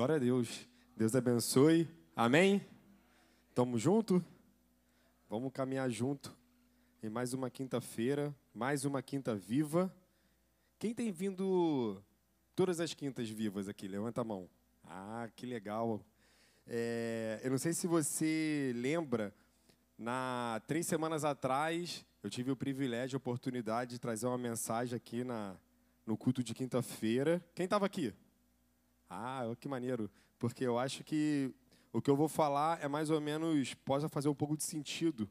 Glória a Deus. Deus abençoe. Amém? Tamo junto? Vamos caminhar junto em mais uma quinta-feira, mais uma quinta viva. Quem tem vindo todas as quintas vivas aqui? Levanta a mão. Ah, que legal. É, eu não sei se você lembra, na três semanas atrás, eu tive o privilégio, a oportunidade de trazer uma mensagem aqui na, no culto de quinta-feira. Quem estava aqui? Ah, que maneiro. Porque eu acho que o que eu vou falar é mais ou menos, pode fazer um pouco de sentido.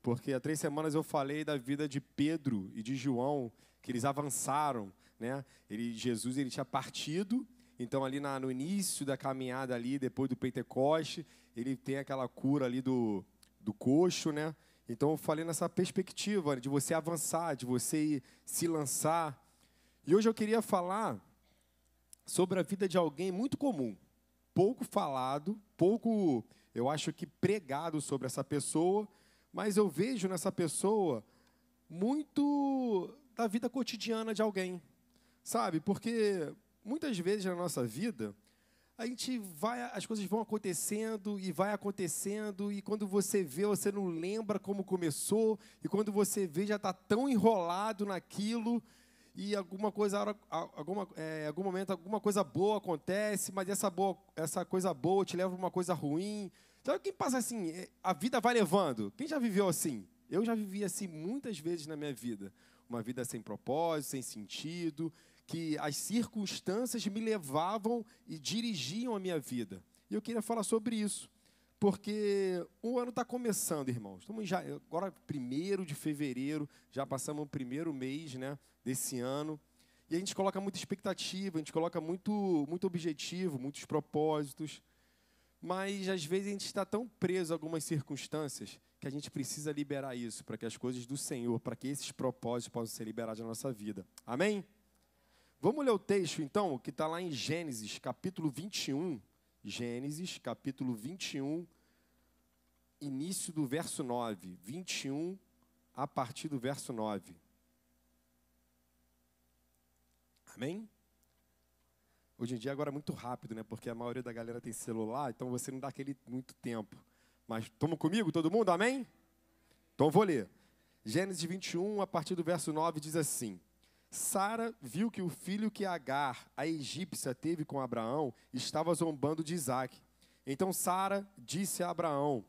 Porque há três semanas eu falei da vida de Pedro e de João, que eles avançaram. Né? Ele, Jesus ele tinha partido, então ali na, no início da caminhada ali, depois do Pentecoste, ele tem aquela cura ali do, do coxo, né? Então eu falei nessa perspectiva de você avançar, de você se lançar. E hoje eu queria falar sobre a vida de alguém muito comum, pouco falado, pouco, eu acho que pregado sobre essa pessoa, mas eu vejo nessa pessoa muito da vida cotidiana de alguém, sabe? Porque muitas vezes na nossa vida a gente vai, as coisas vão acontecendo e vai acontecendo e quando você vê você não lembra como começou e quando você vê já está tão enrolado naquilo e alguma coisa, alguma, é, algum momento, alguma coisa boa acontece, mas essa, boa, essa coisa boa te leva a uma coisa ruim. Então, quem passa assim, é, a vida vai levando. Quem já viveu assim? Eu já vivi assim muitas vezes na minha vida. Uma vida sem propósito, sem sentido, que as circunstâncias me levavam e dirigiam a minha vida. E eu queria falar sobre isso. Porque o ano está começando, irmãos. Estamos já, agora, primeiro de fevereiro, já passamos o primeiro mês né, desse ano. E a gente coloca muita expectativa, a gente coloca muito, muito objetivo, muitos propósitos. Mas às vezes a gente está tão preso a algumas circunstâncias que a gente precisa liberar isso para que as coisas do Senhor, para que esses propósitos possam ser liberados na nossa vida. Amém? Vamos ler o texto então, que está lá em Gênesis, capítulo 21. Gênesis, capítulo 21, início do verso 9. 21, a partir do verso 9. Amém? Hoje em dia agora é muito rápido, né? Porque a maioria da galera tem celular, então você não dá aquele muito tempo. Mas estamos comigo, todo mundo? Amém? Então vou ler. Gênesis 21, a partir do verso 9, diz assim: Sara viu que o filho que Agar, a egípcia, teve com Abraão estava zombando de Isaac. Então Sara disse a Abraão: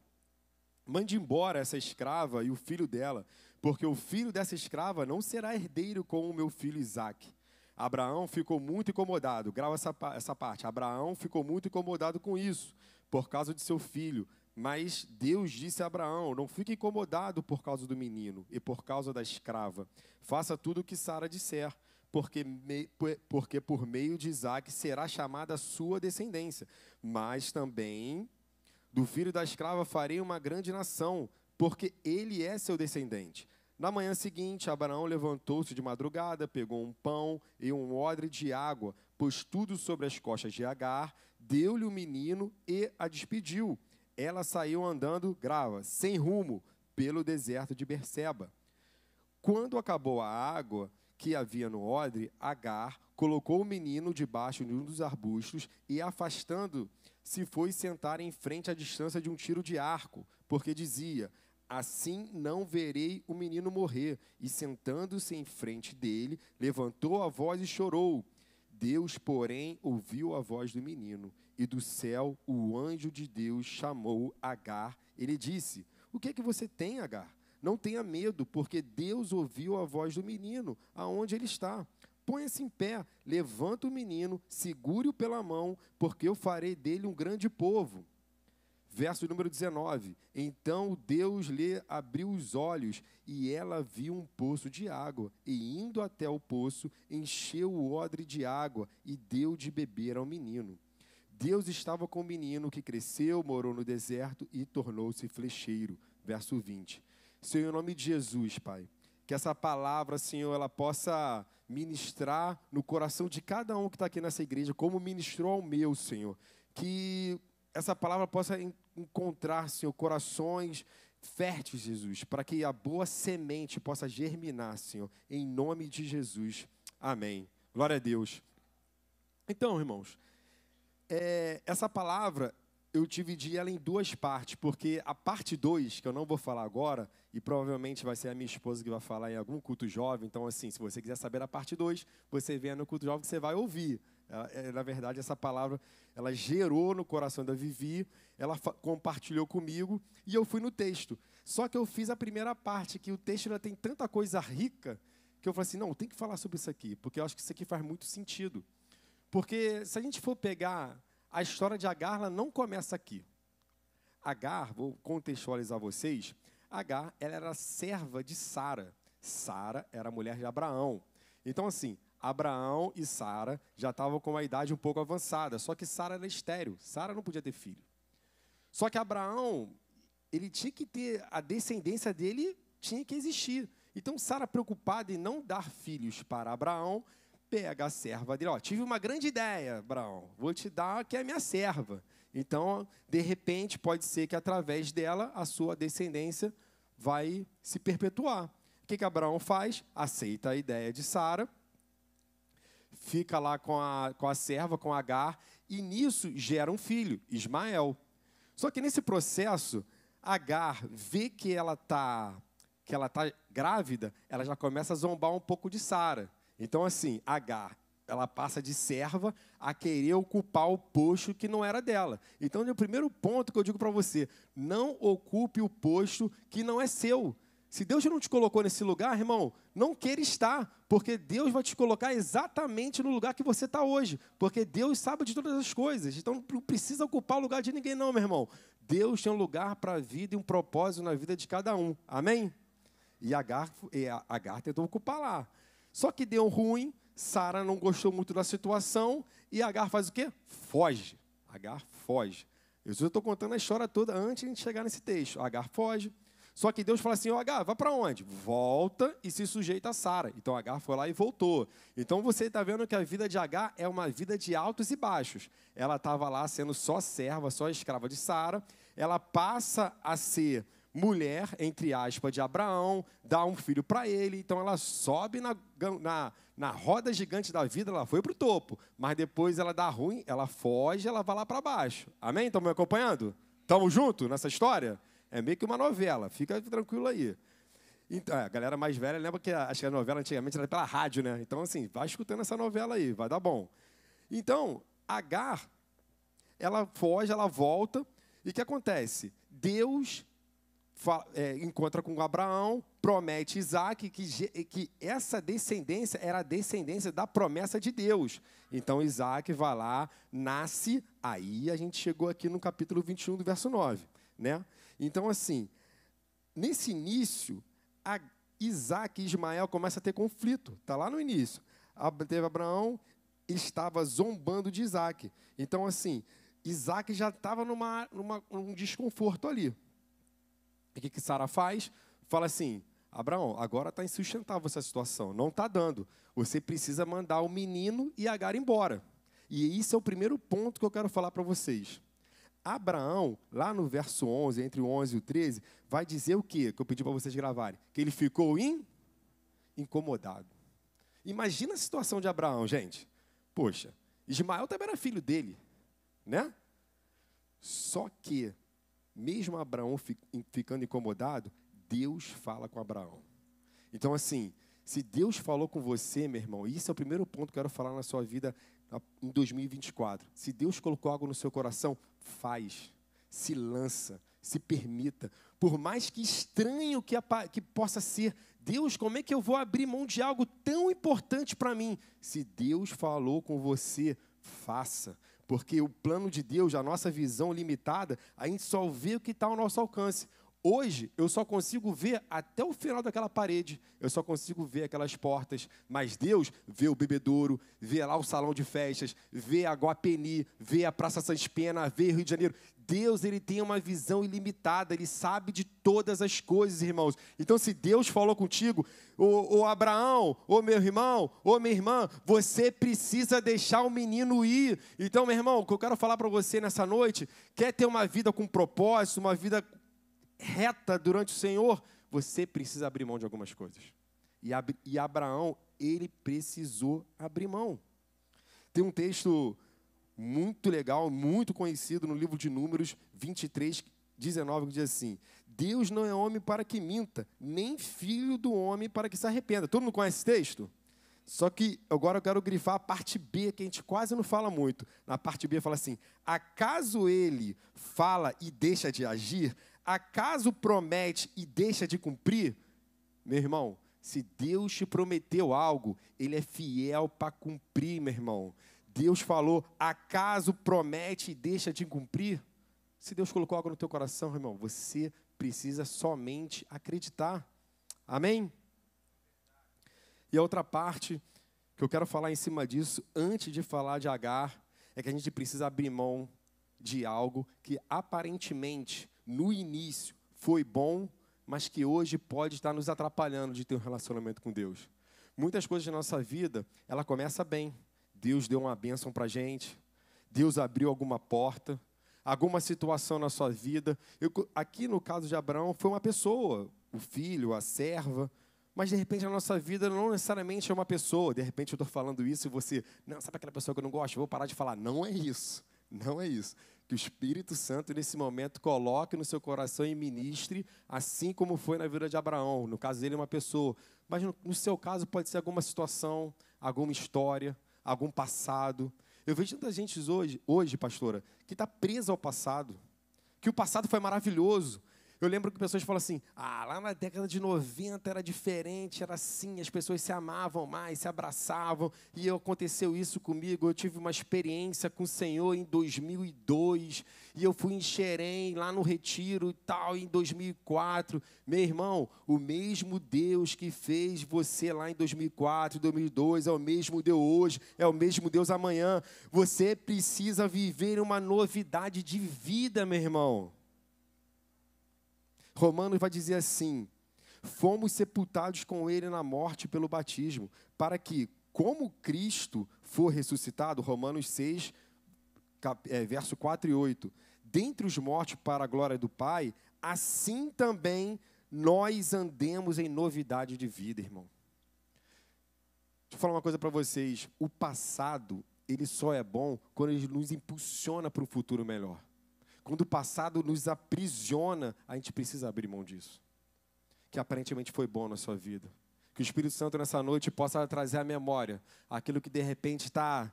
Mande embora essa escrava e o filho dela, porque o filho dessa escrava não será herdeiro com o meu filho Isaac. Abraão ficou muito incomodado, grava essa, essa parte. Abraão ficou muito incomodado com isso, por causa de seu filho. Mas Deus disse a Abraão: Não fique incomodado por causa do menino e por causa da escrava. Faça tudo o que Sara disser, porque, me, porque por meio de Isaac será chamada a sua descendência. Mas também do filho da escrava farei uma grande nação, porque ele é seu descendente. Na manhã seguinte, Abraão levantou-se de madrugada, pegou um pão e um odre de água, pôs tudo sobre as costas de Agar, deu-lhe o menino e a despediu ela saiu andando, grava, sem rumo, pelo deserto de Berseba. Quando acabou a água que havia no odre, Agar colocou o menino debaixo de um dos arbustos e, afastando, se foi sentar em frente à distância de um tiro de arco, porque dizia: Assim não verei o menino morrer. E sentando-se em frente dele, levantou a voz e chorou. Deus, porém, ouviu a voz do menino e do céu o anjo de Deus chamou Agar. Ele disse: O que é que você tem, Agar? Não tenha medo, porque Deus ouviu a voz do menino, aonde ele está. Ponha-se em pé, levanta o menino, segure-o pela mão, porque eu farei dele um grande povo. Verso número 19: Então Deus lhe abriu os olhos, e ela viu um poço de água, e indo até o poço, encheu o odre de água e deu de beber ao menino. Deus estava com o menino que cresceu, morou no deserto e tornou-se flecheiro. Verso 20. Senhor, em nome de Jesus, Pai, que essa palavra, Senhor, ela possa ministrar no coração de cada um que está aqui nessa igreja, como ministrou ao meu, Senhor. Que essa palavra possa encontrar, Senhor, corações férteis, Jesus, para que a boa semente possa germinar, Senhor, em nome de Jesus. Amém. Glória a Deus. Então, irmãos, é, essa palavra eu dividi ela em duas partes, porque a parte 2, que eu não vou falar agora, e provavelmente vai ser a minha esposa que vai falar em algum culto jovem, então, assim, se você quiser saber a parte 2, você vem no culto jovem que você vai ouvir. É, na verdade, essa palavra, ela gerou no coração da Vivi, ela compartilhou comigo, e eu fui no texto. Só que eu fiz a primeira parte, que o texto ainda tem tanta coisa rica, que eu falei assim, não, tem que falar sobre isso aqui, porque eu acho que isso aqui faz muito sentido. Porque se a gente for pegar a história de Agar ela não começa aqui. Agar, vou contextualizar vocês, Agar ela era serva de Sara. Sara era mulher de Abraão. Então, assim, Abraão e Sara já estavam com uma idade um pouco avançada, só que Sara era estéreo, Sara não podia ter filho. Só que Abraão, ele tinha que ter, a descendência dele tinha que existir. Então, Sara, preocupada em não dar filhos para Abraão, pega a serva dele. Ó, tive uma grande ideia, Abraão. Vou te dar que é minha serva. Então, de repente, pode ser que através dela a sua descendência vai se perpetuar. O que, que Abraão faz? Aceita a ideia de Sara, fica lá com a, com a serva, com Agar, e nisso gera um filho, Ismael. Só que nesse processo, Agar vê que ela está que ela tá grávida, ela já começa a zombar um pouco de Sara. Então, assim, Agar, ela passa de serva a querer ocupar o posto que não era dela. Então, o primeiro ponto que eu digo para você: não ocupe o posto que não é seu. Se Deus não te colocou nesse lugar, irmão, não queira estar, porque Deus vai te colocar exatamente no lugar que você está hoje, porque Deus sabe de todas as coisas. Então não precisa ocupar o lugar de ninguém, não, meu irmão. Deus tem um lugar para a vida e um propósito na vida de cada um. Amém? E Agar, e Agar tentou ocupar lá. Só que deu ruim, Sara não gostou muito da situação e Agar faz o quê? Foge. Agar foge. Eu estou contando a história toda antes de chegar nesse texto. Agar foge. Só que Deus fala assim: Ó, Agar, vai para onde? Volta e se sujeita a Sara. Então Agar foi lá e voltou. Então você está vendo que a vida de Agar é uma vida de altos e baixos. Ela estava lá sendo só serva, só escrava de Sara. Ela passa a ser mulher, entre aspas, de Abraão, dá um filho para ele, então ela sobe na, na, na roda gigante da vida, ela foi para o topo, mas depois ela dá ruim, ela foge, ela vai lá para baixo. Amém? Estão me acompanhando? Estamos juntos nessa história? É meio que uma novela, fica tranquilo aí. Então, é, a galera mais velha lembra que acho que a novela antigamente era pela rádio, né? Então, assim, vai escutando essa novela aí, vai dar bom. Então, Agar, ela foge, ela volta, e o que acontece? Deus é, encontra com Abraão, promete Isaac que, que essa descendência era a descendência da promessa de Deus. Então Isaac vai lá, nasce, aí a gente chegou aqui no capítulo 21 do verso 9. Né? Então, assim, nesse início, Isaac e Ismael começam a ter conflito. Está lá no início. Teve Abraão, estava zombando de Isaac. Então, assim, Isaac já estava numa, numa, num desconforto ali. O que, que Sara faz? Fala assim: Abraão, agora está insustentável essa situação, não está dando. Você precisa mandar o menino e Agar embora. E isso é o primeiro ponto que eu quero falar para vocês. Abraão, lá no verso 11, entre o 11 e o 13, vai dizer o quê? Que eu pedi para vocês gravarem. Que ele ficou in... incomodado. Imagina a situação de Abraão, gente. Poxa, Ismael também era filho dele, né? Só que mesmo Abraão ficando incomodado, Deus fala com Abraão. Então, assim, se Deus falou com você, meu irmão, isso é o primeiro ponto que eu quero falar na sua vida em 2024. Se Deus colocou algo no seu coração, faz, se lança, se permita. Por mais que estranho que, que possa ser, Deus, como é que eu vou abrir mão de algo tão importante para mim? Se Deus falou com você, faça porque o plano de Deus, a nossa visão limitada, a gente só vê o que está ao nosso alcance. Hoje eu só consigo ver até o final daquela parede, eu só consigo ver aquelas portas, mas Deus vê o bebedouro, vê lá o salão de festas, vê a Guapeni, vê a Praça Sans Pena, vê Rio de Janeiro. Deus ele tem uma visão ilimitada, ele sabe de todas as coisas, irmãos. Então, se Deus falou contigo, o, Abraão, ô meu irmão, ô minha irmã, você precisa deixar o menino ir. Então, meu irmão, o que eu quero falar para você nessa noite, quer ter uma vida com propósito, uma vida reta durante o Senhor, você precisa abrir mão de algumas coisas. E, e Abraão, ele precisou abrir mão. Tem um texto muito legal, muito conhecido no livro de Números 23, 19, que diz assim: Deus não é homem para que minta, nem filho do homem para que se arrependa. Todo mundo conhece esse texto? Só que agora eu quero grifar a parte B, que a gente quase não fala muito. Na parte B fala assim: acaso ele fala e deixa de agir? Acaso promete e deixa de cumprir? Meu irmão, se Deus te prometeu algo, ele é fiel para cumprir, meu irmão. Deus falou, acaso promete e deixa de cumprir? Se Deus colocou algo no teu coração, irmão, você precisa somente acreditar. Amém? E a outra parte que eu quero falar em cima disso, antes de falar de Agar, é que a gente precisa abrir mão de algo que aparentemente, no início, foi bom, mas que hoje pode estar nos atrapalhando de ter um relacionamento com Deus. Muitas coisas na nossa vida, ela começa bem. Deus deu uma bênção para a gente, Deus abriu alguma porta, alguma situação na sua vida. Eu, aqui no caso de Abraão, foi uma pessoa, o filho, a serva, mas de repente a nossa vida não necessariamente é uma pessoa. De repente eu estou falando isso e você, não, sabe aquela pessoa que eu não gosto? Eu vou parar de falar. Não é isso. Não é isso. Que o Espírito Santo, nesse momento, coloque no seu coração e ministre, assim como foi na vida de Abraão. No caso dele, uma pessoa. Mas no, no seu caso, pode ser alguma situação, alguma história, algum passado. Eu vejo tanta gente hoje, hoje pastora, que está presa ao passado. Que o passado foi maravilhoso, eu lembro que pessoas falam assim: ah, lá na década de 90 era diferente, era assim, as pessoas se amavam mais, se abraçavam, e aconteceu isso comigo. Eu tive uma experiência com o Senhor em 2002, e eu fui em Xerém, lá no Retiro e tal, em 2004. Meu irmão, o mesmo Deus que fez você lá em 2004, 2002, é o mesmo Deus hoje, é o mesmo Deus amanhã. Você precisa viver uma novidade de vida, meu irmão. Romanos vai dizer assim: fomos sepultados com ele na morte pelo batismo, para que, como Cristo for ressuscitado, Romanos 6, é, verso 4 e 8, dentre os mortos para a glória do Pai, assim também nós andemos em novidade de vida, irmão. Deixa eu falar uma coisa para vocês: o passado, ele só é bom quando ele nos impulsiona para um futuro melhor. Quando o passado nos aprisiona, a gente precisa abrir mão disso. Que aparentemente foi bom na sua vida. Que o Espírito Santo nessa noite possa trazer à memória aquilo que de repente está.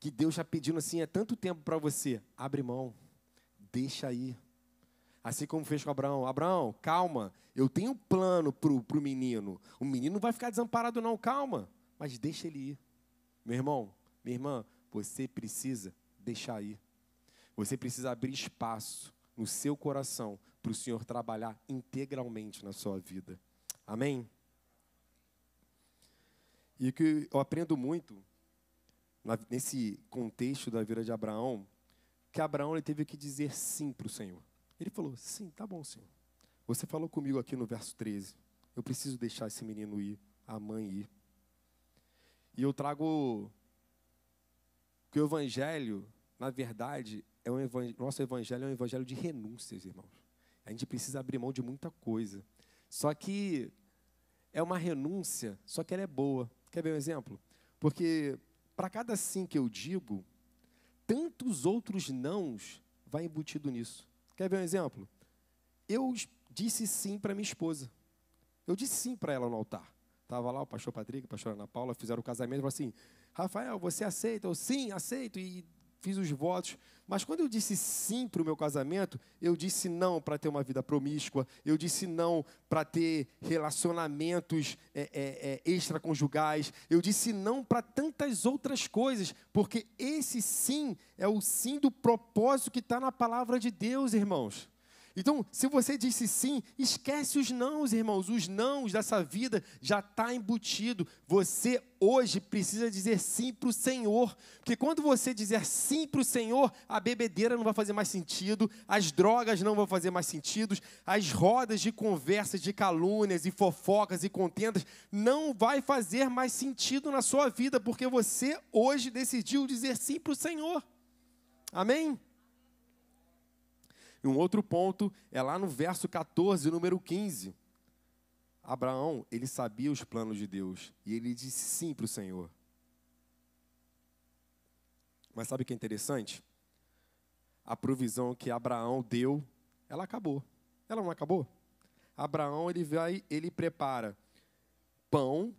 Que Deus está pedindo assim há tanto tempo para você. Abre mão. Deixa aí. Assim como fez com Abraão. Abraão, calma. Eu tenho um plano para o menino. O menino não vai ficar desamparado, não. Calma. Mas deixa ele ir. Meu irmão, minha irmã, você precisa deixar ir. Você precisa abrir espaço no seu coração para o Senhor trabalhar integralmente na sua vida. Amém? E o que eu aprendo muito nesse contexto da vida de Abraão, que Abraão ele teve que dizer sim para o Senhor. Ele falou: sim, tá bom, Senhor. Você falou comigo aqui no verso 13. Eu preciso deixar esse menino ir, a mãe ir. E eu trago que o evangelho, na verdade, é um evangelho, nosso evangelho é um evangelho de renúncias, irmãos. A gente precisa abrir mão de muita coisa. Só que é uma renúncia, só que ela é boa. Quer ver um exemplo? Porque para cada sim que eu digo, tantos outros nãos vai embutido nisso. Quer ver um exemplo? Eu disse sim para minha esposa. Eu disse sim para ela no altar. Estava lá o pastor Patrick, a pastora Ana Paula, fizeram o casamento e falaram assim: Rafael, você aceita? Eu sim, aceito. E fiz os votos. Mas quando eu disse sim para o meu casamento, eu disse não para ter uma vida promíscua, eu disse não para ter relacionamentos é, é, é, extraconjugais, eu disse não para tantas outras coisas, porque esse sim é o sim do propósito que está na palavra de Deus, irmãos. Então, se você disse sim, esquece os nãos, irmãos. Os nãos dessa vida já está embutido. Você hoje precisa dizer sim para o Senhor. Porque quando você dizer sim para o Senhor, a bebedeira não vai fazer mais sentido, as drogas não vão fazer mais sentido, as rodas de conversas, de calúnias e fofocas e contendas não vai fazer mais sentido na sua vida, porque você hoje decidiu dizer sim para o Senhor. Amém? E um outro ponto é lá no verso 14, número 15. Abraão, ele sabia os planos de Deus e ele disse sim para o Senhor. Mas sabe o que é interessante? A provisão que Abraão deu, ela acabou. Ela não acabou? Abraão ele vai, ele prepara pão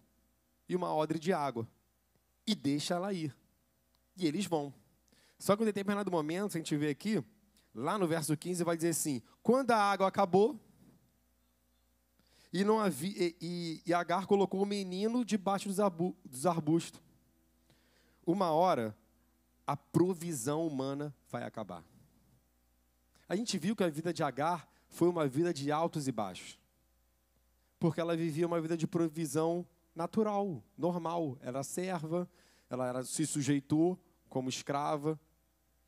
e uma odre de água e deixa ela ir. E eles vão. Só que em determinado momento, a gente vê aqui, lá no verso 15, vai dizer assim: quando a água acabou, e, não havia, e, e, Agar colocou o menino debaixo dos, arbu, dos arbustos. Uma hora, a provisão humana vai acabar. A gente viu que a vida de Agar foi uma vida de altos e baixos. Porque ela vivia uma vida de provisão natural, normal. Era serva, ela era, se sujeitou como escrava,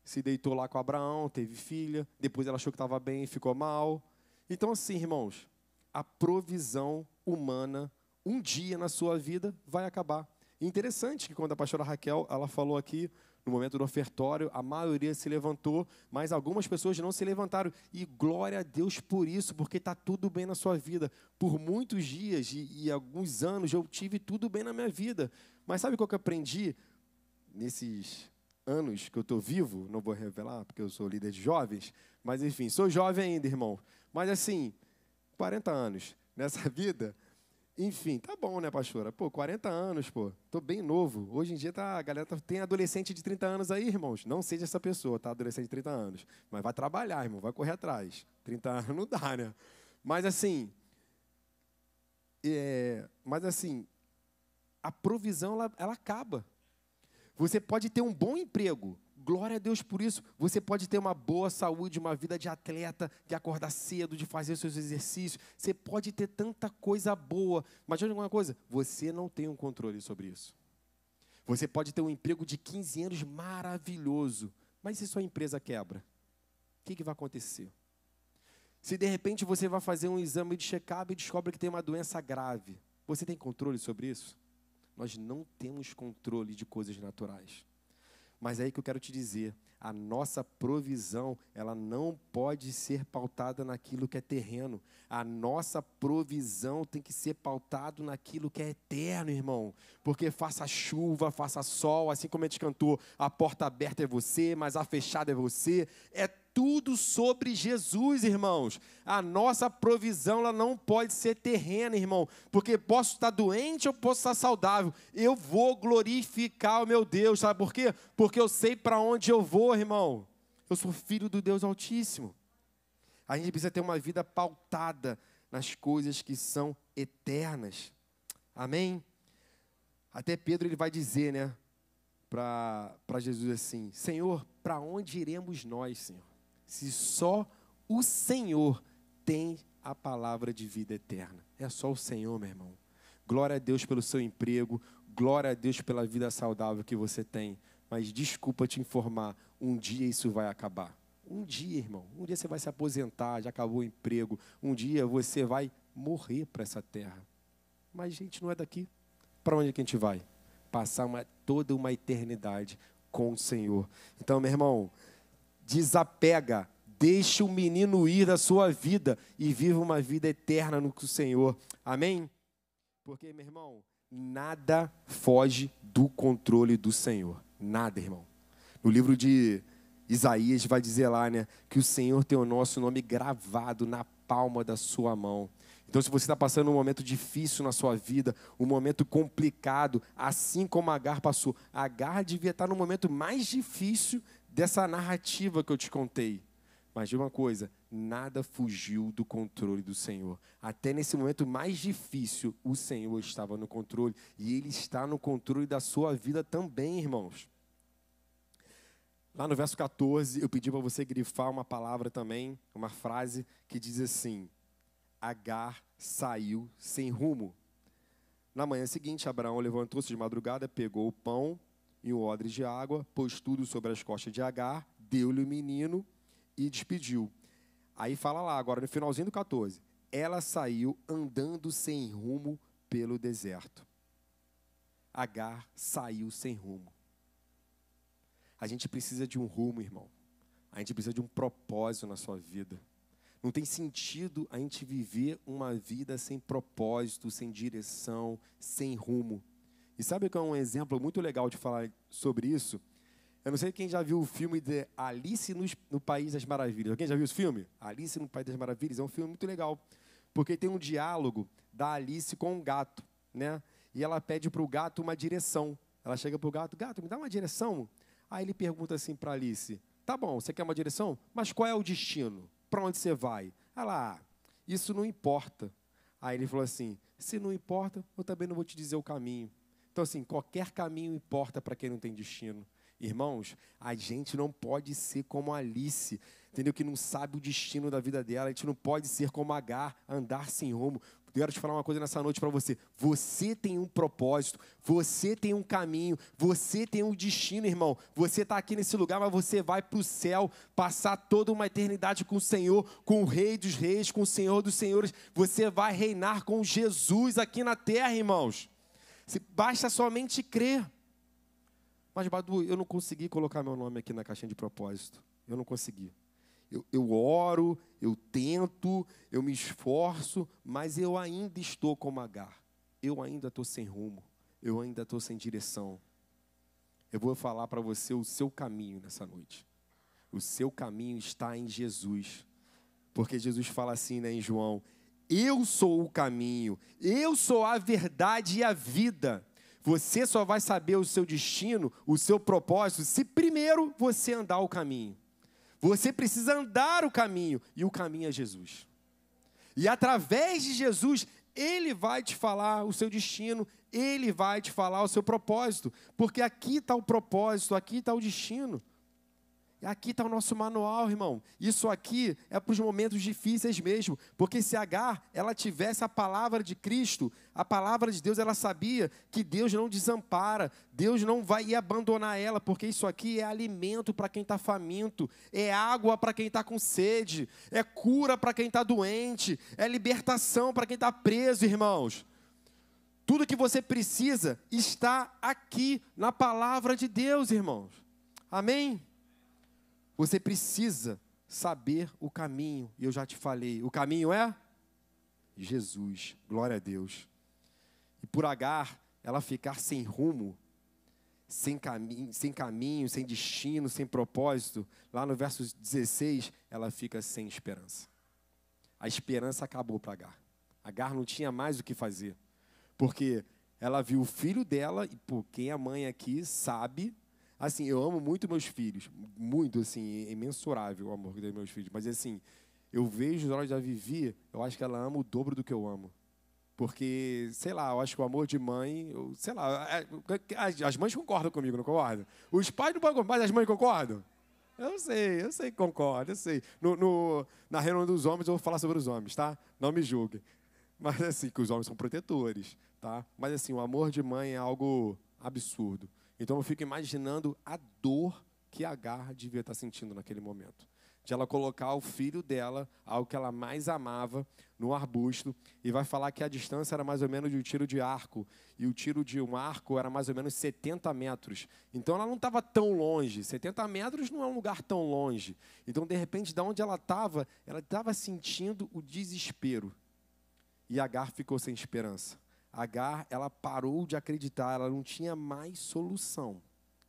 se deitou lá com Abraão, teve filha, depois ela achou que estava bem ficou mal. Então, assim, irmãos, a provisão humana, um dia na sua vida, vai acabar. Interessante que quando a pastora Raquel ela falou aqui no momento do ofertório, a maioria se levantou, mas algumas pessoas não se levantaram. E glória a Deus por isso, porque está tudo bem na sua vida. Por muitos dias e, e, alguns anos eu tive tudo bem na minha vida. Mas sabe o que eu aprendi nesses anos que eu estou vivo? Não vou revelar, porque eu sou líder de jovens, mas enfim, sou jovem ainda, irmão. Mas assim, 40 anos nessa vida, enfim, tá bom, né, pastora? Pô, 40 anos, pô. Tô bem novo. Hoje em dia tá, a galera tá, tem adolescente de 30 anos aí, irmãos. Não seja essa pessoa, tá? Adolescente de 30 anos. Mas vai trabalhar, irmão. Vai correr atrás. 30 anos não dá, né? Mas assim. É, mas assim. A provisão, ela, ela acaba. Você pode ter um bom emprego, Glória a Deus por isso. Você pode ter uma boa saúde, uma vida de atleta, de acordar cedo, de fazer seus exercícios. Você pode ter tanta coisa boa. Mas olha uma coisa: você não tem um controle sobre isso. Você pode ter um emprego de 15 anos maravilhoso, mas se sua empresa quebra, o que, que vai acontecer? Se de repente você vai fazer um exame de check-up e descobre que tem uma doença grave, você tem controle sobre isso? Nós não temos controle de coisas naturais. Mas é aí que eu quero te dizer, a nossa provisão, ela não pode ser pautada naquilo que é terreno. A nossa provisão tem que ser pautado naquilo que é eterno, irmão. Porque faça chuva, faça sol, assim como a gente cantou, a porta aberta é você, mas a fechada é você. É tudo sobre Jesus, irmãos. A nossa provisão ela não pode ser terrena, irmão, porque posso estar doente ou posso estar saudável. Eu vou glorificar o meu Deus, sabe por quê? Porque eu sei para onde eu vou, irmão. Eu sou filho do Deus Altíssimo. A gente precisa ter uma vida pautada nas coisas que são eternas. Amém? Até Pedro ele vai dizer, né, para Jesus assim: Senhor, para onde iremos nós, Senhor? Se só o Senhor tem a palavra de vida eterna. É só o Senhor, meu irmão. Glória a Deus pelo seu emprego, glória a Deus pela vida saudável que você tem. Mas desculpa te informar, um dia isso vai acabar. Um dia, irmão, um dia você vai se aposentar, já acabou o emprego. Um dia você vai morrer para essa terra. Mas, gente, não é daqui. Para onde é que a gente vai? Passar uma, toda uma eternidade com o Senhor. Então, meu irmão, desapega, deixe o menino ir da sua vida e viva uma vida eterna no Senhor. Amém? Porque, meu irmão, nada foge do controle do Senhor. Nada, irmão. No livro de Isaías vai dizer lá, né, que o Senhor tem o nosso nome gravado na palma da sua mão. Então, se você está passando um momento difícil na sua vida, um momento complicado, assim como Agar passou, Agar devia estar no momento mais difícil dessa narrativa que eu te contei. Mas de uma coisa, nada fugiu do controle do Senhor. Até nesse momento mais difícil, o Senhor estava no controle. E Ele está no controle da sua vida também, irmãos. Lá no verso 14, eu pedi para você grifar uma palavra também, uma frase que diz assim: Agar saiu sem rumo. Na manhã seguinte, Abraão levantou-se de madrugada, pegou o pão e um odre de água, pôs tudo sobre as costas de Agar, deu-lhe o menino e despediu. Aí fala lá, agora no finalzinho do 14. Ela saiu andando sem rumo pelo deserto. Agar saiu sem rumo. A gente precisa de um rumo, irmão. A gente precisa de um propósito na sua vida. Não tem sentido a gente viver uma vida sem propósito, sem direção, sem rumo. E sabe que é um exemplo muito legal de falar sobre isso? Eu não sei quem já viu o filme de Alice no, País das Maravilhas. Alguém já viu esse filme? Alice no País das Maravilhas é um filme muito legal, porque tem um diálogo da Alice com um gato, né? E ela pede para o gato uma direção. Ela chega para o gato, gato, me dá uma direção. Aí ele pergunta assim para Alice: Tá bom, você quer uma direção? Mas qual é o destino? Para onde você vai? Ela, ah, isso não importa. Aí ele falou assim: Se não importa, eu também não vou te dizer o caminho. Então, assim, qualquer caminho importa para quem não tem destino. Irmãos, a gente não pode ser como Alice, entendeu? Que não sabe o destino da vida dela. A gente não pode ser como Agar, andar sem rumo. Eu quero te falar uma coisa nessa noite para você. Você tem um propósito, você tem um caminho, você tem um destino, irmão. Você está aqui nesse lugar, mas você vai para o céu, passar toda uma eternidade com o Senhor, com o Rei dos Reis, com o Senhor dos Senhores. Você vai reinar com Jesus aqui na terra, irmãos. Basta somente crer. Mas, Badu, eu não consegui colocar meu nome aqui na caixinha de propósito. Eu não consegui. Eu, eu oro, eu tento, eu me esforço, mas eu ainda estou como Agar. Eu ainda estou sem rumo. Eu ainda estou sem direção. Eu vou falar para você o seu caminho nessa noite. O seu caminho está em Jesus. Porque Jesus fala assim né, em João: Eu sou o caminho, eu sou a verdade e a vida. Você só vai saber o seu destino, o seu propósito, se primeiro você andar o caminho. Você precisa andar o caminho, e o caminho é Jesus. E através de Jesus, Ele vai te falar o seu destino, Ele vai te falar o seu propósito, porque aqui está o propósito, aqui está o destino. Aqui está o nosso manual, irmão. Isso aqui é para os momentos difíceis mesmo. Porque se Agar, ela tivesse a palavra de Cristo, a palavra de Deus, ela sabia que Deus não desampara, Deus não vai abandonar ela, porque isso aqui é alimento para quem está faminto, é água para quem está com sede, é cura para quem está doente, é libertação para quem está preso, irmãos. Tudo que você precisa está aqui na palavra de Deus, irmãos. Amém? Você precisa saber o caminho, e eu já te falei, o caminho é Jesus, glória a Deus. E por Agar, ela ficar sem rumo, sem caminho, sem caminho, sem destino, sem propósito, lá no verso 16, ela fica sem esperança. A esperança acabou para Agar. Agar não tinha mais o que fazer, porque ela viu o filho dela, e por quem é mãe aqui sabe Assim, eu amo muito meus filhos, muito, assim, imensurável o amor que tenho meus filhos. Mas, assim, eu vejo os olhos da Vivi, eu acho que ela ama o dobro do que eu amo. Porque, sei lá, eu acho que o amor de mãe, eu, sei lá, é, as mães concordam comigo, não concordam? Os pais não concordam, mas as mães concordam? Eu sei, eu sei que concordo, eu sei. No, no, na reunião dos homens eu vou falar sobre os homens, tá? Não me julguem. Mas assim, que os homens são protetores, tá? Mas assim, o amor de mãe é algo absurdo. Então eu fico imaginando a dor que Agar devia estar sentindo naquele momento. De ela colocar o filho dela, algo que ela mais amava, no arbusto, e vai falar que a distância era mais ou menos de um tiro de arco, e o tiro de um arco era mais ou menos 70 metros. Então ela não estava tão longe. 70 metros não é um lugar tão longe. Então, de repente, de onde ela estava, ela estava sentindo o desespero. E Agar ficou sem esperança. Agar, ela parou de acreditar, ela não tinha mais solução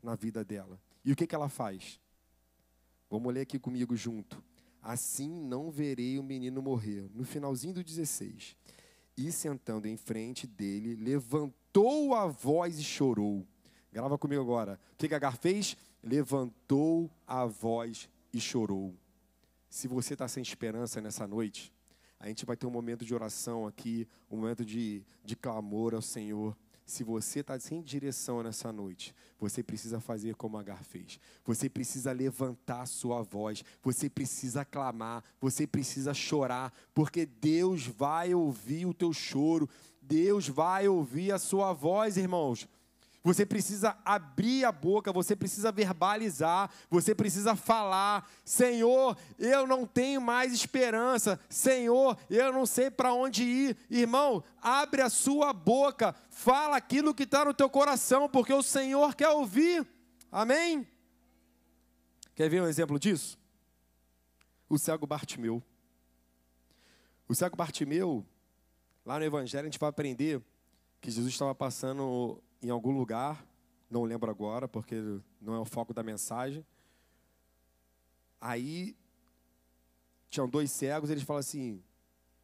na vida dela. E o que, que ela faz? Vamos ler aqui comigo junto. Assim não verei o menino morrer. No finalzinho do 16. E sentando em frente dele, levantou a voz e chorou. Grava comigo agora. O que, que Agar fez? Levantou a voz e chorou. Se você está sem esperança nessa noite, a gente vai ter um momento de oração aqui, um momento de, de clamor ao Senhor. Se você está sem direção nessa noite, você precisa fazer como Agar fez. Você precisa levantar sua voz. Você precisa clamar. Você precisa chorar. Porque Deus vai ouvir o teu choro. Deus vai ouvir a sua voz, irmãos. Você precisa abrir a boca, você precisa verbalizar, você precisa falar: Senhor, eu não tenho mais esperança. Senhor, eu não sei para onde ir. Irmão, abre a sua boca, fala aquilo que está no teu coração, porque o Senhor quer ouvir. Amém? Quer ver um exemplo disso? O cego Bartimeu. O cego Bartimeu, lá no Evangelho, a gente vai aprender que Jesus estava passando em algum lugar não lembro agora, porque não é o foco da mensagem. Aí tinham dois cegos, eles falam assim: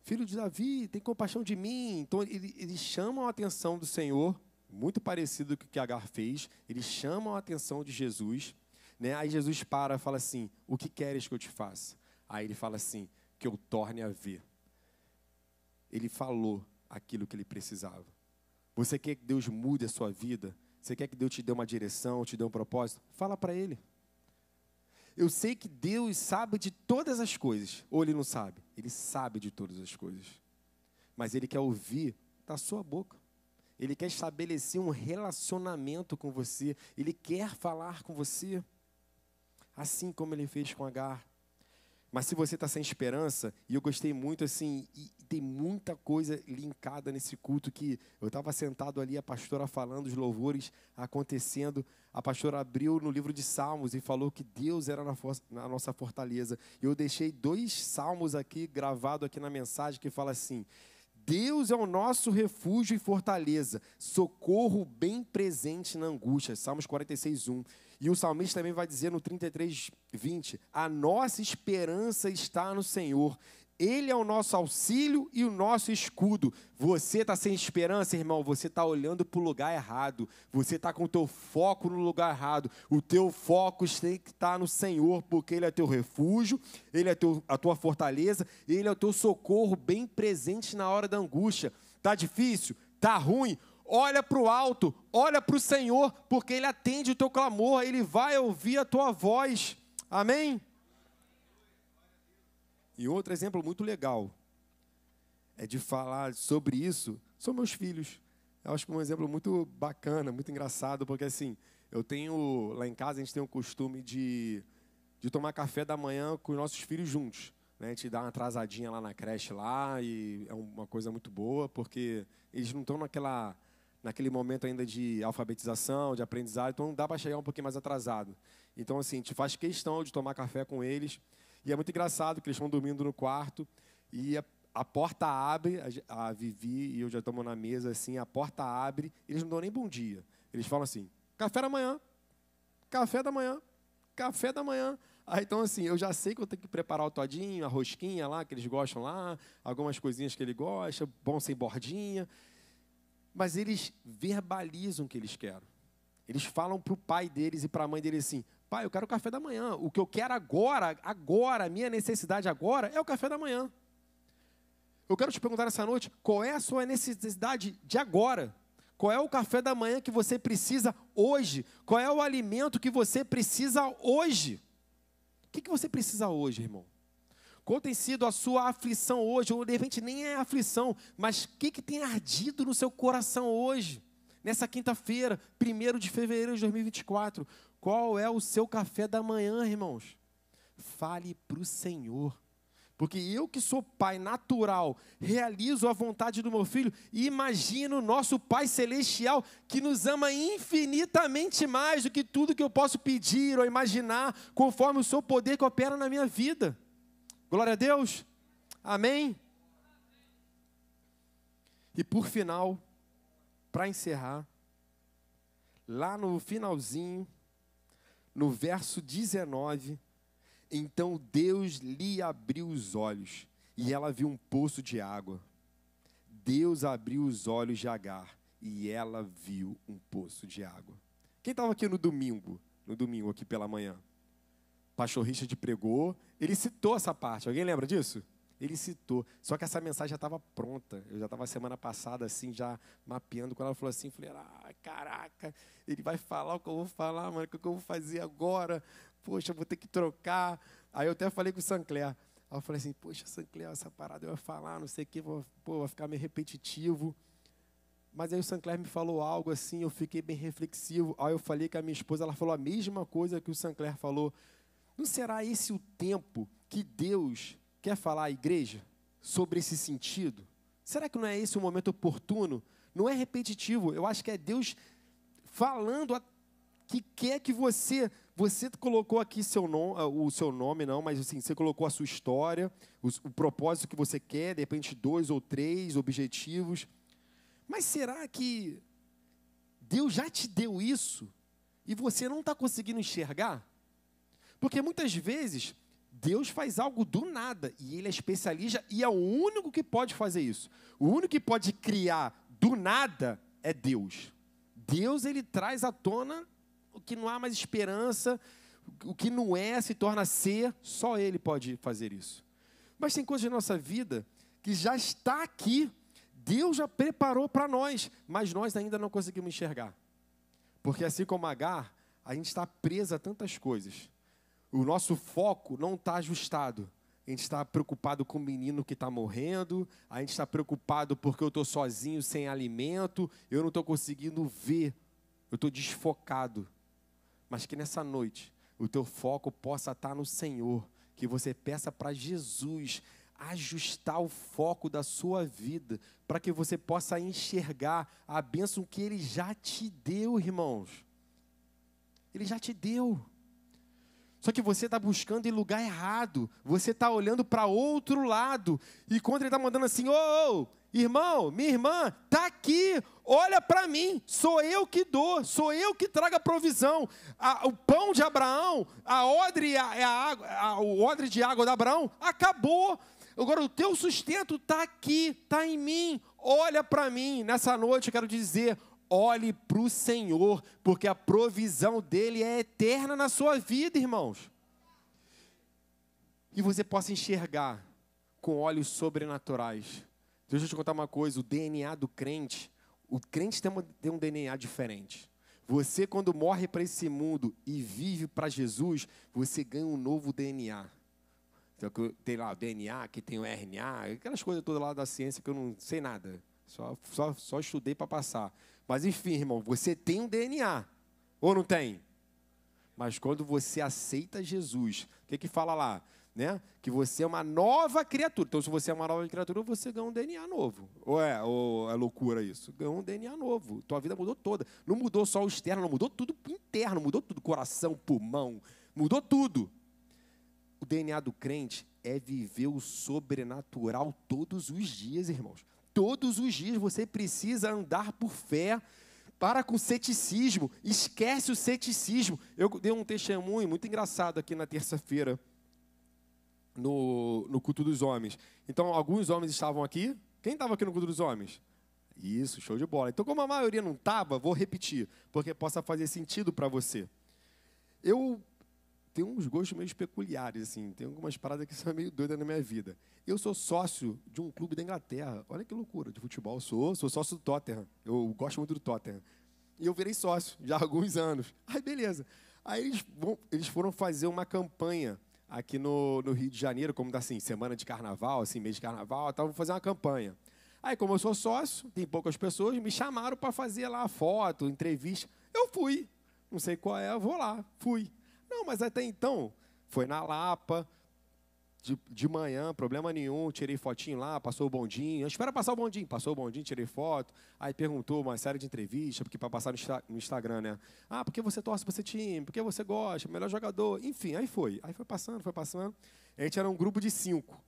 Filho de Davi, tem compaixão de mim. Então eles chamam a atenção do Senhor, muito parecido com o que Agar fez. Eles chamam a atenção de Jesus. Né? Aí Jesus para e fala assim: O que queres que eu te faça? Aí ele fala assim: Que eu torne a ver. Ele falou aquilo que ele precisava. Você quer que Deus mude a sua vida? Você quer que Deus te dê uma direção, te dê um propósito? Fala para Ele. Eu sei que Deus sabe de todas as coisas. Ou Ele não sabe? Ele sabe de todas as coisas. Mas Ele quer ouvir da sua boca. Ele quer estabelecer um relacionamento com você. Ele quer falar com você. Assim como Ele fez com Agar. Mas se você está sem esperança, e eu gostei muito assim, tem muita coisa linkada nesse culto que eu estava sentado ali, a pastora falando, os louvores acontecendo, a pastora abriu no livro de Salmos e falou que Deus era na, na nossa fortaleza. Eu deixei dois salmos aqui, gravado aqui na mensagem, que fala assim, Deus é o nosso refúgio e fortaleza, socorro bem presente na angústia. Salmos 46, 1. E o salmista também vai dizer no 33, 20: A nossa esperança está no Senhor. Ele é o nosso auxílio e o nosso escudo. Você está sem esperança, irmão? Você está olhando para o lugar errado. Você está com o teu foco no lugar errado. O teu foco tem que estar no Senhor, porque Ele é teu refúgio, Ele é teu, a tua fortaleza, Ele é o teu socorro bem presente na hora da angústia. Está difícil? Está ruim? olha para o alto, olha para o Senhor, porque Ele atende o teu clamor, Ele vai ouvir a tua voz. Amém? E outro exemplo muito legal é de falar sobre isso são meus filhos. Eu acho que é um exemplo muito bacana, muito engraçado, porque assim, eu tenho, lá em casa, a gente tem o costume de, de tomar café da manhã com os nossos filhos juntos. Né? A gente dá uma atrasadinha lá na creche lá, e é uma coisa muito boa, porque eles não estão naquela naquele momento ainda de alfabetização, de aprendizado, então dá para chegar um pouquinho mais atrasado. Então, assim, a gente faz questão de tomar café com eles. E é muito engraçado que eles estão dormindo no quarto e a, a porta abre, a, a, Vivi e eu já estamos na mesa, assim, a porta abre, eles não dão nem bom dia. Eles falam assim, café da manhã, café da manhã, café da manhã. Aí, então, assim, eu já sei que eu tenho que preparar o todinho, a rosquinha lá, que eles gostam lá, algumas coisinhas que ele gosta, bom sem bordinha mas eles verbalizam o que eles querem. Eles falam para o pai deles e para a mãe deles assim: pai, eu quero o café da manhã. O que eu quero agora, agora, minha necessidade agora é o café da manhã. Eu quero te perguntar essa noite: qual é a sua necessidade de agora? Qual é o café da manhã que você precisa hoje? Qual é o alimento que você precisa hoje? O que, que você precisa hoje, irmão? Qual tem sido a sua aflição hoje? Ou de repente nem é aflição, mas o que, que tem ardido no seu coração hoje? Nessa quinta-feira, 1 de fevereiro de 2024. Qual é o seu café da manhã, irmãos? Fale para o Senhor. Porque eu que sou pai natural, realizo a vontade do meu filho e imagino o nosso Pai celestial que nos ama infinitamente mais do que tudo que eu posso pedir ou imaginar, conforme o seu poder que opera na minha vida. Glória a Deus. Amém. E por final, para encerrar, lá no finalzinho, no verso 19, então Deus lhe abriu os olhos e ela viu um poço de água. Deus abriu os olhos de Agar e ela viu um poço de água. Quem estava aqui no domingo? No domingo, aqui pela manhã? pastor Richard pregou, ele citou essa parte. Alguém lembra disso? Ele citou. Só que essa mensagem já estava pronta. Eu já estava semana passada, assim, já mapeando. Quando ela falou assim, eu falei, ah, caraca, ele vai falar o que eu vou falar, mano, o que eu vou fazer agora? Poxa, vou ter que trocar. Aí eu até falei com o Sancler. Aí eu falei assim, poxa, Sancler, essa parada eu ia falar, não sei o que, vou, pô, vai ficar meio repetitivo. Mas aí o Sancler me falou algo assim, eu fiquei bem reflexivo. Aí eu falei com a minha esposa, ela falou a mesma coisa que o Sancler falou. Não será esse o tempo que Deus quer falar à igreja sobre esse sentido? Será que não é esse o momento oportuno? Não é repetitivo. Eu acho que é Deus falando a, que quer que você. Você colocou aqui seu nome, ah, o seu nome, não, mas assim, você colocou a sua história, o, o propósito que você quer, de repente dois ou três objetivos. Mas será que Deus já te deu isso e você não está conseguindo enxergar? Porque muitas vezes Deus faz algo do nada e Ele é especialista e é o único que pode fazer isso. O único que pode criar do nada é Deus. Deus ele traz à tona o que não há mais esperança, o que não é se torna ser, só Ele pode fazer isso. Mas tem coisas na nossa vida que já está aqui, Deus já preparou para nós, mas nós ainda não conseguimos enxergar. Porque assim como Agar, a gente está presa a tantas coisas. O nosso foco não está ajustado. A gente está preocupado com o menino que está morrendo, a gente está preocupado porque eu estou sozinho, sem alimento, eu não estou conseguindo ver, eu estou desfocado. Mas que nessa noite o teu foco possa estar tá no Senhor, que você peça para Jesus ajustar o foco da sua vida, para que você possa enxergar a bênção que Ele já te deu, irmãos. Ele já te deu. Só que você está buscando em lugar errado. Você está olhando para outro lado. E quando ele está mandando assim, ô, oh, irmão, minha irmã, está aqui, olha para mim, sou eu que dou, sou eu que trago a provisão. A, o pão de Abraão, a odre, a, a, a, o odre de água de Abraão, acabou. Agora o teu sustento está aqui, está em mim. Olha para mim. Nessa noite eu quero dizer, olhe para o Senhor, porque a provisão dele é eterna na sua vida, irmãos. E você possa enxergar com olhos sobrenaturais. Deixa eu te contar uma coisa: o DNA do crente, o crente tem, um DNA diferente. Você, quando morre para esse mundo e vive para Jesus, você ganha um novo DNA. Tem lá o DNA, que tem o RNA, aquelas coisas todas lá da ciência que eu não sei nada. Só, só, só estudei para passar. Mas enfim, irmão, você tem um DNA, ou não tem? Mas quando você aceita Jesus, o que que fala lá? Né? Que você é uma nova criatura. Então, se você é uma nova criatura, você ganha um DNA novo. Ou é, ou é loucura isso? Ganhou um DNA novo. Tua vida mudou toda. Não mudou só o externo, mudou tudo interno, mudou tudo. Coração, pulmão, mudou tudo. O DNA do crente é viver o sobrenatural todos os dias, irmãos. Todos os dias você precisa andar por fé. Para com ceticismo, esquece o ceticismo. Eu dei um testemunho muito engraçado aqui na terça-feira, no, no culto dos homens. Então, alguns homens estavam aqui. Quem estava aqui no culto dos homens? Isso, show de bola. Então, como a maioria não estava, vou repetir, porque possa fazer sentido para você. Eu tenho uns gostos meio peculiares, assim, tem algumas paradas que são meio doidas na minha vida. Eu sou sócio de um clube da Inglaterra. Olha que loucura, de futebol sou, sou sócio do Tottenham. Eu gosto muito do Tottenham. E eu virei sócio já há alguns anos. Aí, beleza. Aí eles, vão, eles foram fazer uma campanha aqui no, no, Rio de Janeiro, como assim, semana de carnaval, assim, mês de carnaval, estavam fazer uma campanha. Aí, como eu sou sócio, tem poucas pessoas, me chamaram para fazer lá foto, entrevista. Eu fui. Não sei qual é, eu vou lá. Fui. Não, mas até então, foi na Lapa, de, de manhã, problema nenhum, tirei fotinho lá, passou o bondinho. Espera passar o bondinho, passou o bondinho, tirei foto. Aí perguntou uma série de entrevistas, porque para passar no, no, Instagram, né? Ah, por que você torce para esse time? Por que você gosta? Melhor jogador? Enfim, aí foi. Aí foi passando, foi passando. A gente era um grupo de cinco.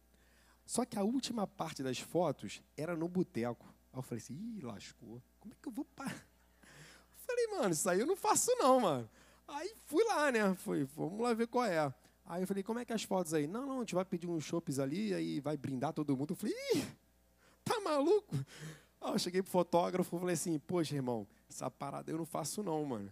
Só que a última parte das fotos era no boteco. Aí eu falei assim, ih, lascou. Como é que eu vou parar? Falei, mano, isso aí eu não faço não, mano. Aí fui lá, né? Fui, vamos lá ver qual é. Aí eu falei, como é que é as fotos aí? Não, não, a gente vai pedir uns chopes ali, aí vai brindar todo mundo. Eu falei, Ih, tá maluco? Aí eu cheguei pro fotógrafo e falei assim, poxa, irmão, essa parada eu não faço não, mano.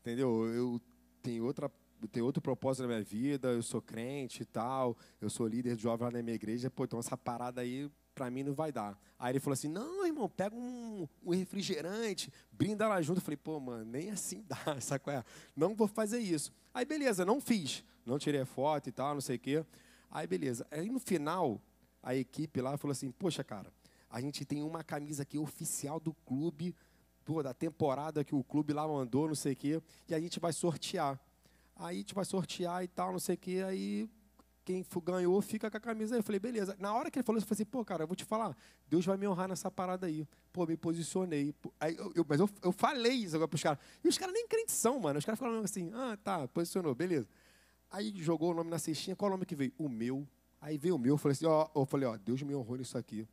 Entendeu? Eu tenho outra tenho outro propósito na minha vida, eu sou crente e tal, eu sou líder de jovem lá na minha igreja, pô, então essa parada aí para mim não vai dar. Aí ele falou assim: não, irmão, pega um, um, refrigerante, brinda lá junto. Eu falei, pô, mano, nem assim dá, qual é? Não vou fazer isso. Aí, beleza, não fiz não tirei foto e tal, não sei o quê. Aí, beleza. Aí, no final, a equipe lá falou assim, poxa, cara, a gente tem uma camisa aqui oficial do clube, pô, da temporada que o clube lá mandou, não sei o quê, e a gente vai sortear. Aí a gente vai sortear e tal, não sei o quê, aí quem ganhou fica com a camisa aí. Eu falei, beleza. Na hora que ele falou isso, eu falei assim, pô, cara, eu vou te falar, Deus vai me honrar nessa parada aí. Pô, me posicionei. Aí, eu, eu, mas eu, eu falei isso agora pros caras. E os caras nem crentes são, mano. Os caras falaram assim, ah, tá, posicionou, beleza. Aí jogou o nome na cestinha, qual o nome que veio? O meu. Aí veio o meu, eu falei assim, ó, eu falei, ó, Deus me honrou nisso aqui.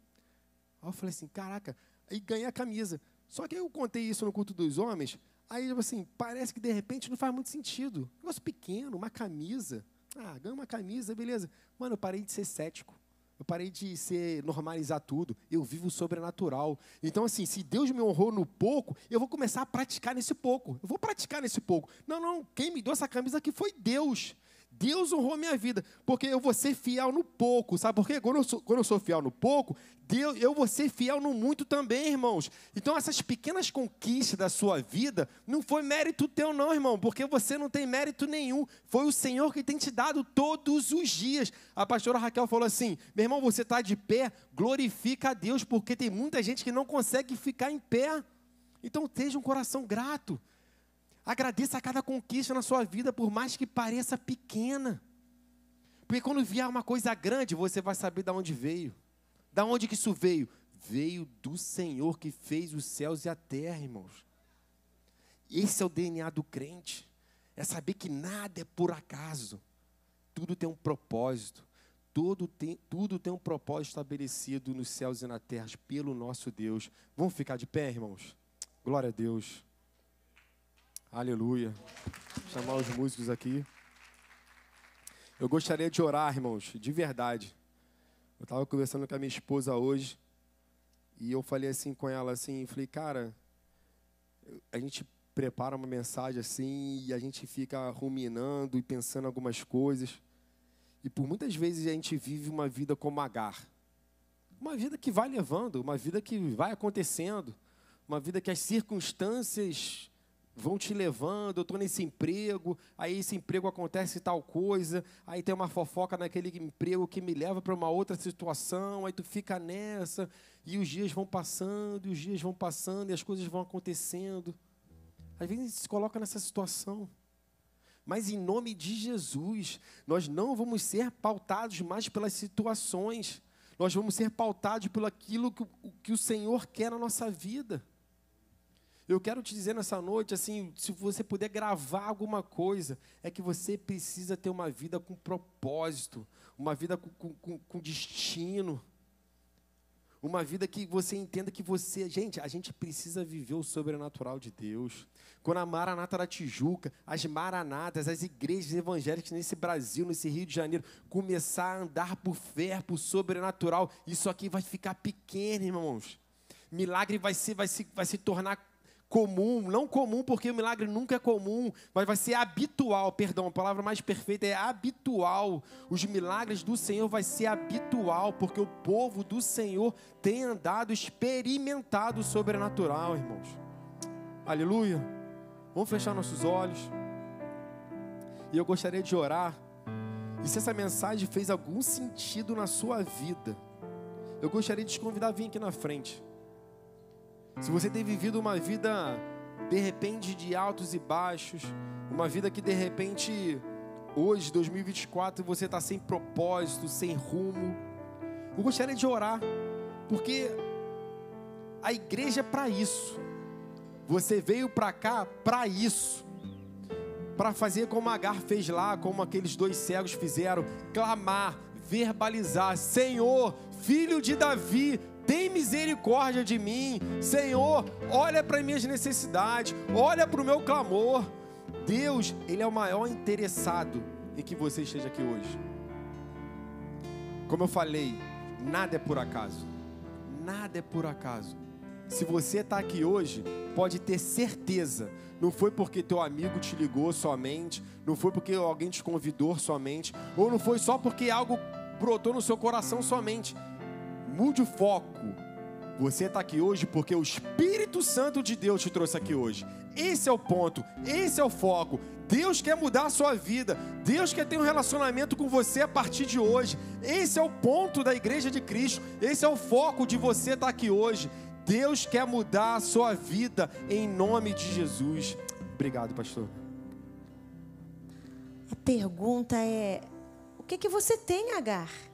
Aí eu falei assim, caraca, aí ganhei a camisa. Só que eu contei isso no culto dos homens, aí, tipo assim, parece que de repente não faz muito sentido. Um negócio pequeno, uma camisa. Ah, ganha uma camisa, beleza. Mano, eu parei de ser cético. Eu parei de ser normalizar tudo. Eu vivo sobrenatural. Então, assim, se Deus me honrou no pouco, eu vou começar a praticar nesse pouco. Eu vou praticar nesse pouco. Não, não, quem me deu essa camisa aqui foi Deus. Deus honrou minha vida, porque eu vou ser fiel no pouco, sabe por quê? Quando eu sou, quando eu sou fiel no pouco, Deus, eu vou ser fiel no muito também, irmãos. Então, essas pequenas conquistas da sua vida, não foi mérito teu, não, irmão, porque você não tem mérito nenhum. Foi o Senhor que tem te dado todos os dias. A pastora Raquel falou assim: meu irmão, você está de pé, glorifica a Deus, porque tem muita gente que não consegue ficar em pé. Então, esteja um coração grato. Agradeça a cada conquista na sua vida, por mais que pareça pequena. Porque quando vier uma coisa grande, você vai saber de onde veio. Da onde que isso veio? Veio do Senhor que fez os céus e a terra, irmãos. Esse é o DNA do crente. É saber que nada é por acaso. Tudo tem um propósito. Tudo tem, tudo tem um propósito estabelecido nos céus e na terra pelo nosso Deus. Vamos ficar de pé, irmãos? Glória a Deus. Aleluia. Vou chamar os músicos aqui. Eu gostaria de orar, irmãos, de verdade. Eu estava conversando com a minha esposa hoje e eu falei assim com ela assim, falei, cara, a gente prepara uma mensagem assim e a gente fica ruminando e pensando algumas coisas. E por muitas vezes a gente vive uma vida como Agar. Uma vida que vai levando, uma vida que vai acontecendo, uma vida que as circunstâncias vão te levando, eu estou nesse emprego, aí esse emprego acontece tal coisa, aí tem uma fofoca naquele emprego que me leva para uma outra situação, aí tu fica nessa, e os dias vão passando, e os dias vão passando, e as coisas vão acontecendo. Às vezes a gente se coloca nessa situação. Mas em nome de Jesus, nós não vamos ser pautados mais pelas situações, nós vamos ser pautados pelo aquilo que, que o Senhor quer na nossa vida. Eu quero te dizer nessa noite, assim, se você puder gravar alguma coisa, é que você precisa ter uma vida com propósito, uma vida com, com, com destino, uma vida que você entenda que você. Gente, a gente precisa viver o sobrenatural de Deus. Quando a Maranata da Tijuca, as Maranatas, as igrejas evangélicas nesse Brasil, nesse Rio de Janeiro, começar a andar por fé, por sobrenatural, isso aqui vai ficar pequeno, irmãos. Milagre vai, ser, vai, se, vai se tornar comum, não comum porque o milagre nunca é comum, mas vai ser habitual, perdão, a palavra mais perfeita é habitual. Os milagres do Senhor vai ser habitual, porque o povo do Senhor tem andado experimentado o sobrenatural, irmãos. Aleluia. Vamos fechar nossos olhos. E eu gostaria de orar. E se essa mensagem fez algum sentido na sua vida, eu gostaria de te convidar a vir aqui na frente. Se você tem vivido uma vida de repente de altos e baixos, uma vida que de repente hoje, 2024, você está sem propósito, sem rumo, eu gostaria de orar, porque a igreja é para isso. Você veio para cá para isso. Para fazer como Agar fez lá, como aqueles dois cegos fizeram, clamar, verbalizar: Senhor, filho de Davi, tem misericórdia de mim. Senhor, olha para minhas necessidades, olha para o meu clamor. Deus, Ele é o maior interessado em que você esteja aqui hoje. Como eu falei, nada é por acaso. Nada é por acaso. Se você está aqui hoje, pode ter certeza, não foi porque teu amigo te ligou somente, não foi porque alguém te convidou somente, ou não foi só porque algo brotou no seu coração somente. Mude o foco. Você está aqui hoje porque o Espírito Santo de Deus te trouxe aqui hoje. Esse é o ponto, esse é o foco. Deus quer mudar a sua vida. Deus quer ter um relacionamento com você a partir de hoje. Esse é o ponto da igreja de Cristo. Esse é o foco de você estar aqui hoje. Deus quer mudar a sua vida em nome de Jesus. Obrigado, pastor. A pergunta é: o que que você tem, Agar?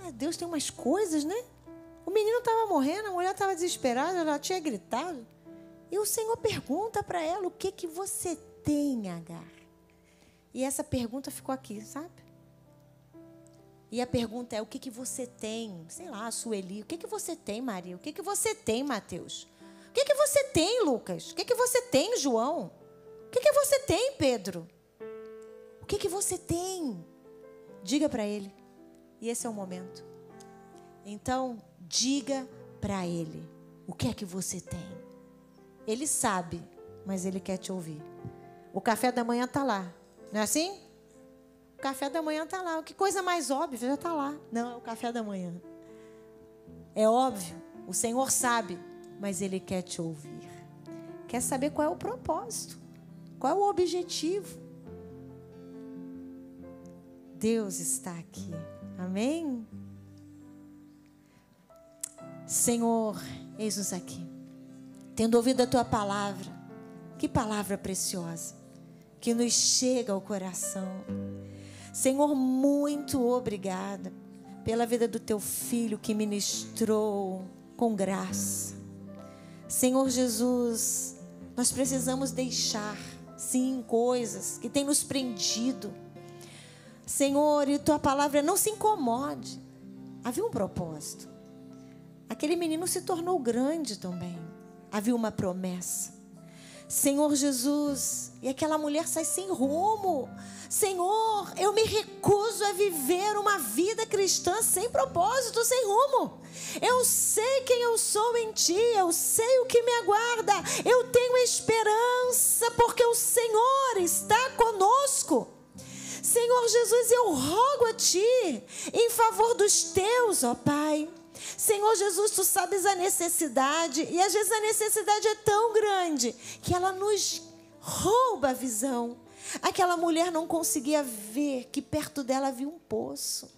Ah, Deus tem umas coisas, né? O menino estava morrendo, a mulher estava desesperada, ela tinha gritado. E o Senhor pergunta para ela: O que que você tem, Agar? E essa pergunta ficou aqui, sabe? E a pergunta é: O que que você tem? Sei lá, Sueli, o que que você tem, Maria? O que que você tem, Mateus? que, que você tem, Lucas? O que, que você tem, João? O que, que você tem, Pedro? O que, que você tem? Diga para ele. E esse é o momento. Então, diga para ele o que é que você tem. Ele sabe, mas ele quer te ouvir. O café da manhã está lá. Não é assim? O café da manhã está lá. Que coisa mais óbvia, já está lá. Não, é o café da manhã. É óbvio, o Senhor sabe, mas Ele quer te ouvir. Quer saber qual é o propósito, qual é o objetivo. Deus está aqui. Amém? Senhor, eis-nos aqui. Tendo ouvido a tua palavra, que palavra preciosa, que nos chega ao coração. Senhor, muito obrigada pela vida do teu filho que ministrou com graça. Senhor Jesus, nós precisamos deixar, sim, coisas que têm nos prendido. Senhor, e tua palavra não se incomode. Havia um propósito. Aquele menino se tornou grande também. Havia uma promessa. Senhor Jesus, e aquela mulher sai sem rumo. Senhor, eu me recuso a viver uma vida cristã sem propósito, sem rumo. Eu sei quem eu sou em Ti, eu sei o que me aguarda. Eu tenho esperança porque o Senhor está conosco. Senhor Jesus, eu rogo a Ti em favor dos Teus, ó Pai. Senhor Jesus, tu sabes a necessidade, e às vezes a necessidade é tão grande que ela nos rouba a visão. Aquela mulher não conseguia ver que perto dela havia um poço.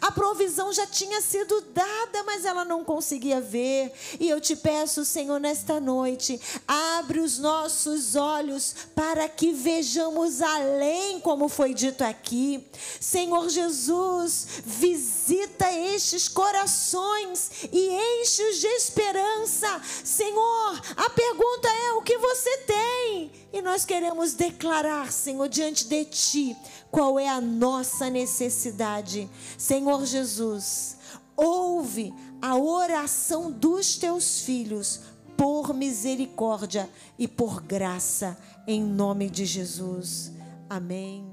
A provisão já tinha sido dada, mas ela não conseguia ver. E eu te peço, Senhor, nesta noite, abre os nossos olhos para que vejamos além, como foi dito aqui. Senhor Jesus, visita estes corações e enche-os de esperança. Senhor, a pergunta é: o que você tem? E nós queremos declarar, Senhor, diante de Ti, qual é a nossa necessidade. Senhor Jesus, ouve a oração dos Teus filhos por misericórdia e por graça, em nome de Jesus. Amém.